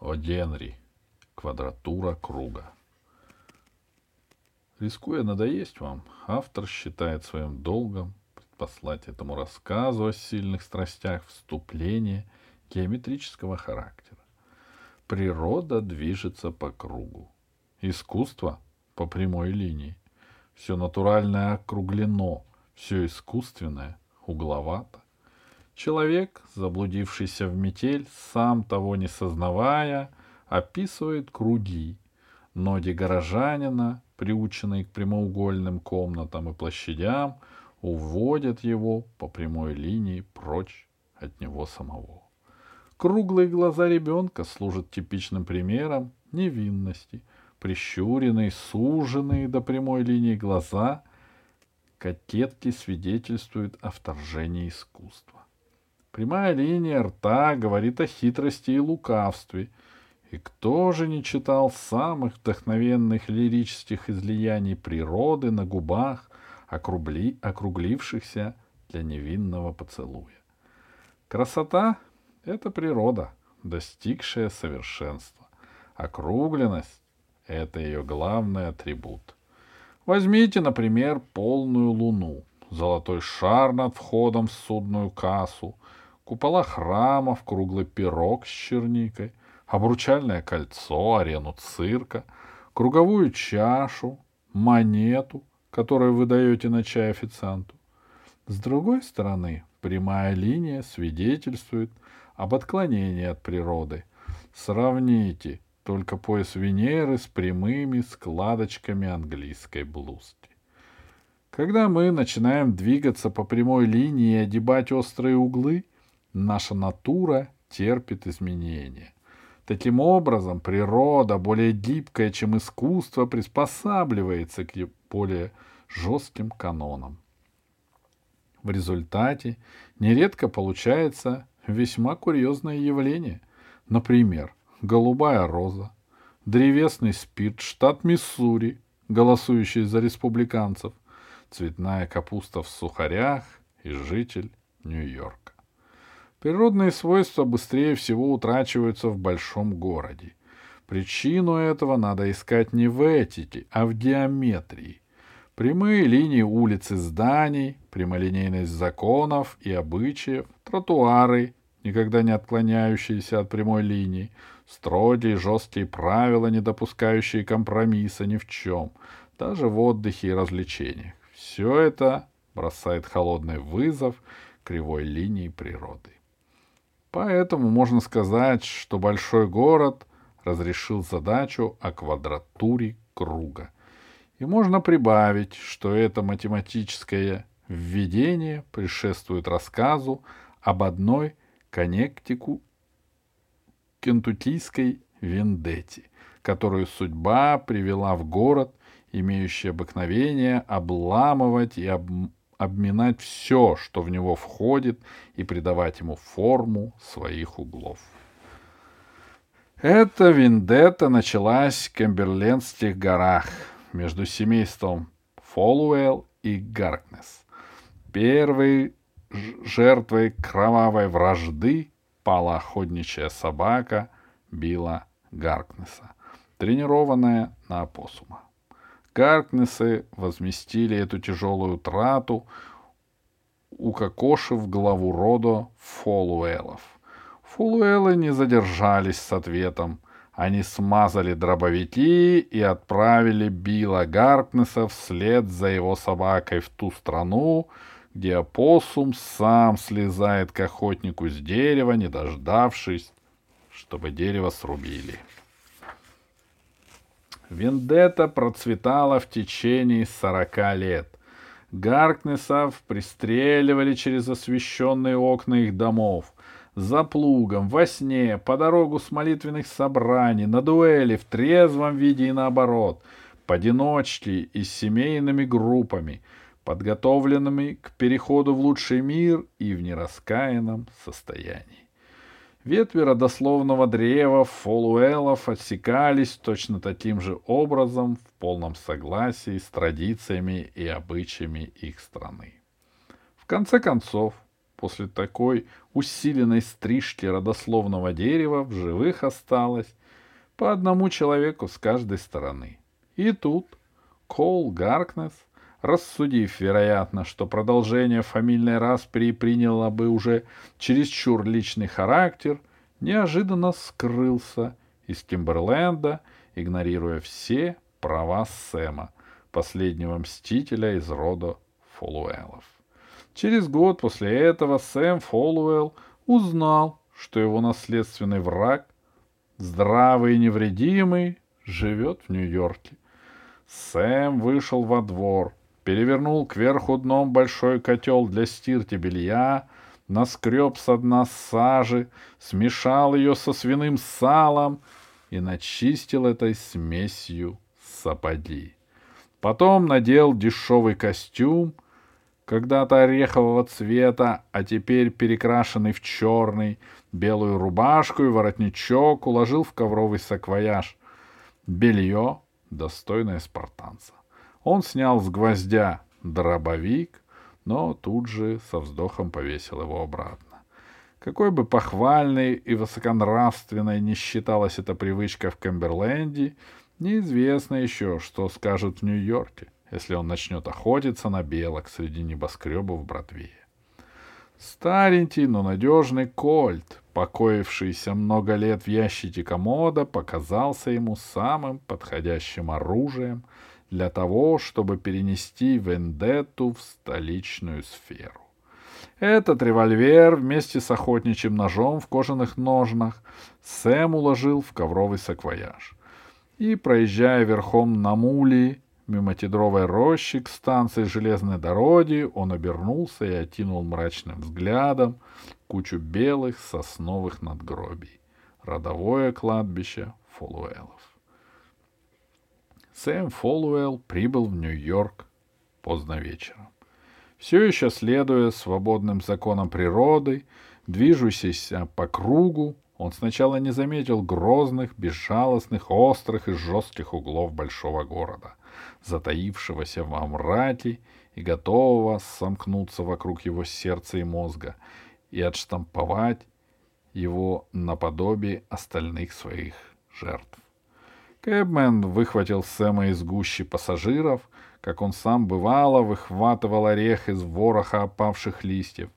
О Генри. Квадратура круга. Рискуя надоесть вам, автор считает своим долгом послать этому рассказу о сильных страстях вступление геометрического характера. Природа движется по кругу. Искусство по прямой линии. Все натуральное округлено, все искусственное угловато. Человек, заблудившийся в метель, сам того не сознавая, описывает круги. Ноги горожанина, приученные к прямоугольным комнатам и площадям, уводят его по прямой линии прочь от него самого. Круглые глаза ребенка служат типичным примером невинности. Прищуренные, суженные до прямой линии глаза кокетки свидетельствуют о вторжении искусства. Прямая линия рта говорит о хитрости и лукавстве. И кто же не читал самых вдохновенных лирических излияний природы на губах, округли, округлившихся для невинного поцелуя? Красота — это природа, достигшая совершенства. Округленность — это ее главный атрибут. Возьмите, например, полную луну, золотой шар над входом в судную кассу, купола храмов, круглый пирог с черникой, обручальное кольцо, арену цирка, круговую чашу, монету, которую вы даете на чай официанту. С другой стороны, прямая линия свидетельствует об отклонении от природы. Сравните только пояс Венеры с прямыми складочками английской блузки. Когда мы начинаем двигаться по прямой линии и огибать острые углы, наша натура терпит изменения. Таким образом, природа, более гибкая, чем искусство, приспосабливается к более жестким канонам. В результате нередко получается весьма курьезное явление. Например, голубая роза, древесный спирт, штат Миссури, голосующий за республиканцев, цветная капуста в сухарях и житель Нью-Йорка. Природные свойства быстрее всего утрачиваются в большом городе. Причину этого надо искать не в этике, а в геометрии. Прямые линии улиц и зданий, прямолинейность законов и обычаев, тротуары, никогда не отклоняющиеся от прямой линии, строгие жесткие правила, не допускающие компромисса ни в чем, даже в отдыхе и развлечениях. Все это бросает холодный вызов кривой линии природы. Поэтому можно сказать, что большой город разрешил задачу о квадратуре круга. И можно прибавить, что это математическое введение предшествует рассказу об одной коннектику кентукийской вендетте, которую судьба привела в город, имеющий обыкновение обламывать и об обминать все, что в него входит, и придавать ему форму своих углов. Эта вендетта началась в Кемберлендских горах между семейством Фолуэлл и Гаркнес. Первой жертвой кровавой вражды пала охотничья собака Билла Гаркнеса, тренированная на опоссума. Гаркнесы возместили эту тяжелую трату, укокошив главу рода Фолуэлов. Фолуэлы не задержались с ответом. Они смазали дробовики и отправили Билла Гаркнеса вслед за его собакой в ту страну, где опоссум сам слезает к охотнику с дерева, не дождавшись, чтобы дерево срубили. Вендетта процветала в течение сорока лет. Гаркнесов пристреливали через освещенные окна их домов. За плугом, во сне, по дорогу с молитвенных собраний, на дуэли, в трезвом виде и наоборот, поодиночке и семейными группами, подготовленными к переходу в лучший мир и в нераскаянном состоянии. Ветви родословного древа фолуэлов отсекались точно таким же образом в полном согласии с традициями и обычаями их страны. В конце концов, после такой усиленной стрижки родословного дерева в живых осталось по одному человеку с каждой стороны. И тут Кол Гаркнес, рассудив, вероятно, что продолжение фамильной распри приняло бы уже чересчур личный характер, неожиданно скрылся из Кимберленда, игнорируя все права Сэма, последнего мстителя из рода Фолуэлов. Через год после этого Сэм Фолуэлл узнал, что его наследственный враг, здравый и невредимый, живет в Нью-Йорке. Сэм вышел во двор, перевернул кверху дном большой котел для стирки белья, наскреб со дна сажи, смешал ее со свиным салом и начистил этой смесью сапоги. Потом надел дешевый костюм, когда-то орехового цвета, а теперь перекрашенный в черный, белую рубашку и воротничок уложил в ковровый саквояж. Белье, достойное спартанца. Он снял с гвоздя дробовик, но тут же со вздохом повесил его обратно. Какой бы похвальной и высоконравственной не считалась эта привычка в Камберленде, Неизвестно еще, что скажут в Нью-Йорке, если он начнет охотиться на белок среди небоскребов Бродвея. Старенький, но надежный кольт, покоившийся много лет в ящике комода, показался ему самым подходящим оружием для того, чтобы перенести вендетту в столичную сферу. Этот револьвер вместе с охотничьим ножом в кожаных ножнах Сэм уложил в ковровый саквояж и, проезжая верхом на муле мимо тедровой рощи к станции железной дороги, он обернулся и окинул мрачным взглядом кучу белых сосновых надгробий. Родовое кладбище Фолуэлов. Сэм Фолуэлл прибыл в Нью-Йорк поздно вечером. Все еще следуя свободным законам природы, движущийся по кругу, он сначала не заметил грозных, безжалостных, острых и жестких углов большого города, затаившегося во мраке и готового сомкнуться вокруг его сердца и мозга и отштамповать его наподобие остальных своих жертв. Кэбмен выхватил Сэма из гущи пассажиров, как он сам бывало выхватывал орех из вороха опавших листьев,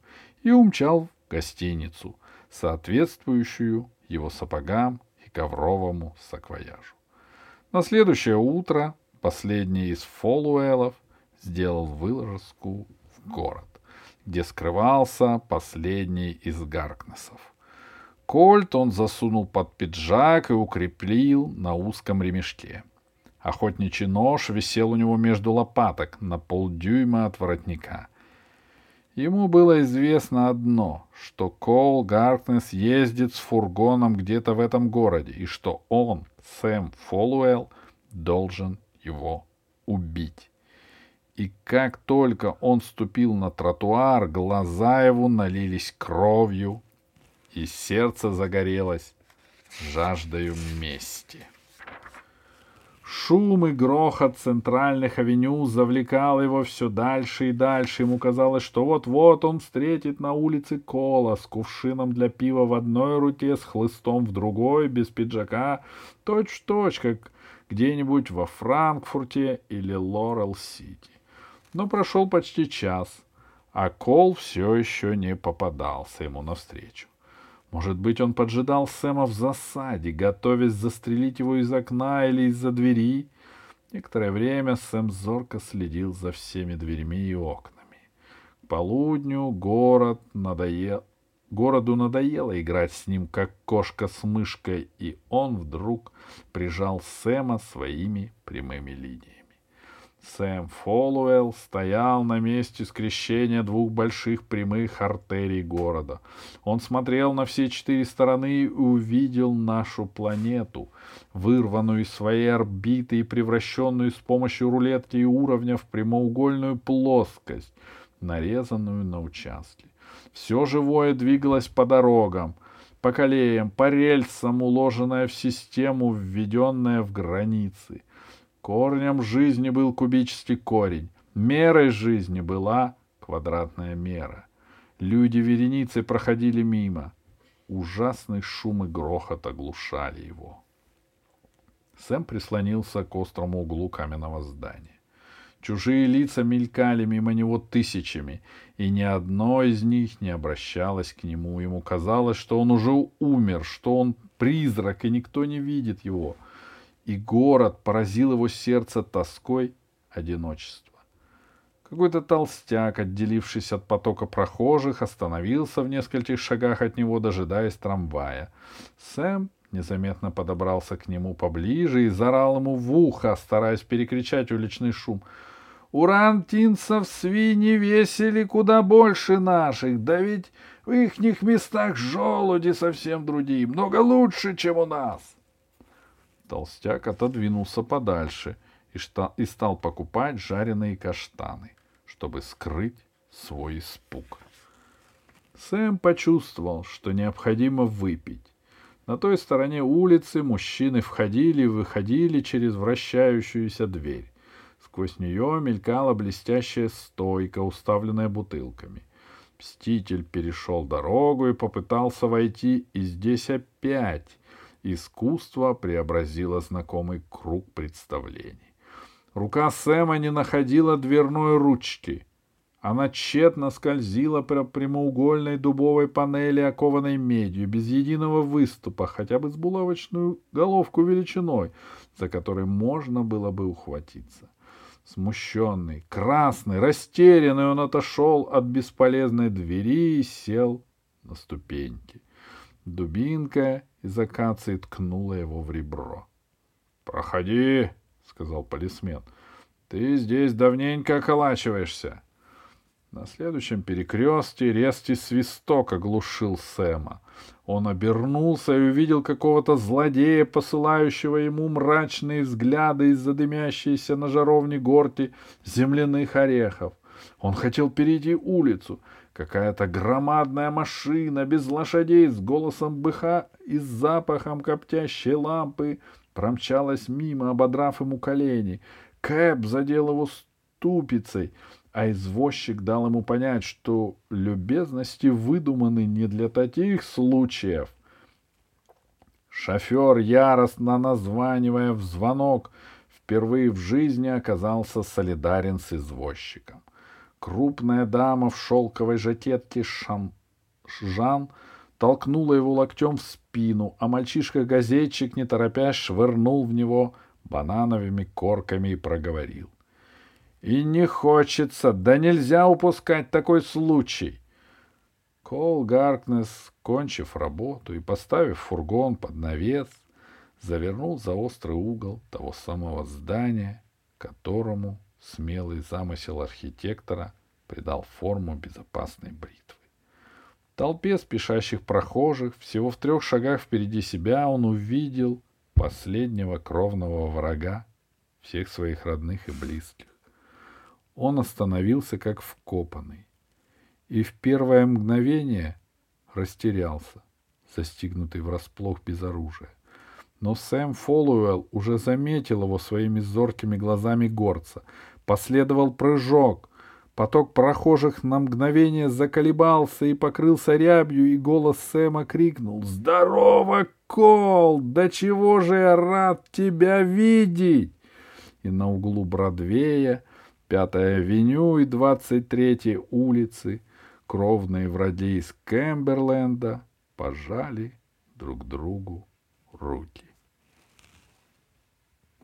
и умчал в гостиницу — соответствующую его сапогам и ковровому саквояжу. На следующее утро последний из фолуэлов сделал вылазку в город, где скрывался последний из Гаркнесов. Кольт он засунул под пиджак и укрепил на узком ремешке. Охотничий нож висел у него между лопаток на полдюйма от воротника — Ему было известно одно, что Коул Гаркнес ездит с фургоном где-то в этом городе, и что он, Сэм Фолуэлл, должен его убить. И как только он ступил на тротуар, глаза его налились кровью, и сердце загорелось жаждою мести. Шум и грохот центральных авеню завлекал его все дальше и дальше. Ему казалось, что вот-вот он встретит на улице Кола с кувшином для пива в одной руке, с хлыстом в другой, без пиджака, точь-в-точь, как где-нибудь во Франкфурте или Лорел-Сити. Но прошел почти час, а Кол все еще не попадался ему навстречу. Может быть, он поджидал Сэма в засаде, готовясь застрелить его из окна или из-за двери. Некоторое время Сэм зорко следил за всеми дверьми и окнами. К полудню город надоел... Городу надоело играть с ним, как кошка с мышкой, и он вдруг прижал Сэма своими прямыми линиями. Сэм Фолуэлл стоял на месте скрещения двух больших прямых артерий города. Он смотрел на все четыре стороны и увидел нашу планету, вырванную из своей орбиты и превращенную с помощью рулетки и уровня в прямоугольную плоскость, нарезанную на участки. Все живое двигалось по дорогам, по колеям, по рельсам, уложенное в систему, введенное в границы — Корнем жизни был кубический корень, мерой жизни была квадратная мера. Люди вереницы проходили мимо. Ужасный шум и грохот оглушали его. Сэм прислонился к острому углу каменного здания. Чужие лица мелькали мимо него тысячами, и ни одно из них не обращалось к нему. Ему казалось, что он уже умер, что он призрак, и никто не видит его. И город поразил его сердце тоской одиночества. Какой-то толстяк, отделившись от потока прохожих, остановился в нескольких шагах от него, дожидаясь трамвая. Сэм незаметно подобрался к нему поближе и зарал ему в ухо, стараясь перекричать уличный шум — у рантинцев свиньи весили куда больше наших, да ведь в ихних местах желуди совсем другие, много лучше, чем у нас. Толстяк отодвинулся подальше и, шта- и стал покупать жареные каштаны, чтобы скрыть свой испуг. Сэм почувствовал, что необходимо выпить. На той стороне улицы мужчины входили и выходили через вращающуюся дверь. Сквозь нее мелькала блестящая стойка, уставленная бутылками. Мститель перешел дорогу и попытался войти, и здесь опять искусство преобразило знакомый круг представлений. Рука Сэма не находила дверной ручки. Она тщетно скользила по прямоугольной дубовой панели, окованной медью, без единого выступа, хотя бы с булавочную головку величиной, за которой можно было бы ухватиться. Смущенный, красный, растерянный, он отошел от бесполезной двери и сел на ступеньки. Дубинка из акации ткнула его в ребро. — Проходи, — сказал полисмен. — Ты здесь давненько околачиваешься. На следующем перекрестке резкий свисток оглушил Сэма. Он обернулся и увидел какого-то злодея, посылающего ему мрачные взгляды из-за дымящейся на жаровне горти земляных орехов. Он хотел перейти улицу. Какая-то громадная машина без лошадей с голосом быха и с запахом коптящей лампы промчалась мимо, ободрав ему колени. Кэп задел его ступицей — а извозчик дал ему понять, что любезности выдуманы не для таких случаев. Шофер, яростно названивая в звонок, впервые в жизни оказался солидарен с извозчиком. Крупная дама в шелковой жакетке Шан... Жан толкнула его локтем в спину, а мальчишка-газетчик, не торопясь, швырнул в него банановыми корками и проговорил. И не хочется, да нельзя упускать такой случай. Кол Гаркнес, кончив работу и поставив фургон под навес, завернул за острый угол того самого здания, которому смелый замысел архитектора придал форму безопасной бритвы. В толпе спешащих прохожих, всего в трех шагах впереди себя, он увидел последнего кровного врага всех своих родных и близких. Он остановился как вкопанный. И в первое мгновение растерялся, застигнутый врасплох без оружия. Но Сэм Фоллуэлл уже заметил его своими зоркими глазами горца. Последовал прыжок. Поток прохожих на мгновение заколебался и покрылся рябью, и голос Сэма крикнул «Здорово, Кол! Да чего же я рад тебя видеть!» И на углу Бродвея Пятая авеню и двадцать третьей улицы, кровные враги из Кэмберленда, пожали друг другу руки.